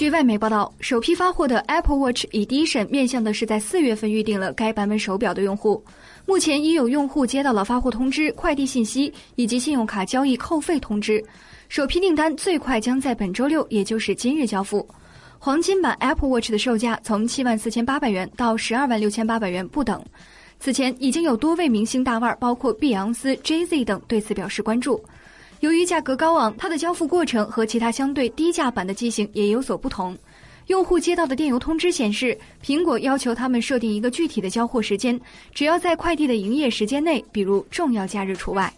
据外媒报道，首批发货的 Apple Watch Edition 面向的是在四月份预定了该版本手表的用户。目前已有用户接到了发货通知、快递信息以及信用卡交易扣费通知。首批订单最快将在本周六，也就是今日交付。黄金版 Apple Watch 的售价从七万四千八百元到十二万六千八百元不等。此前已经有多位明星大腕，包括碧昂斯、Jay Z 等对此表示关注。由于价格高昂，它的交付过程和其他相对低价版的机型也有所不同。用户接到的电邮通知显示，苹果要求他们设定一个具体的交货时间，只要在快递的营业时间内，比如重要假日除外。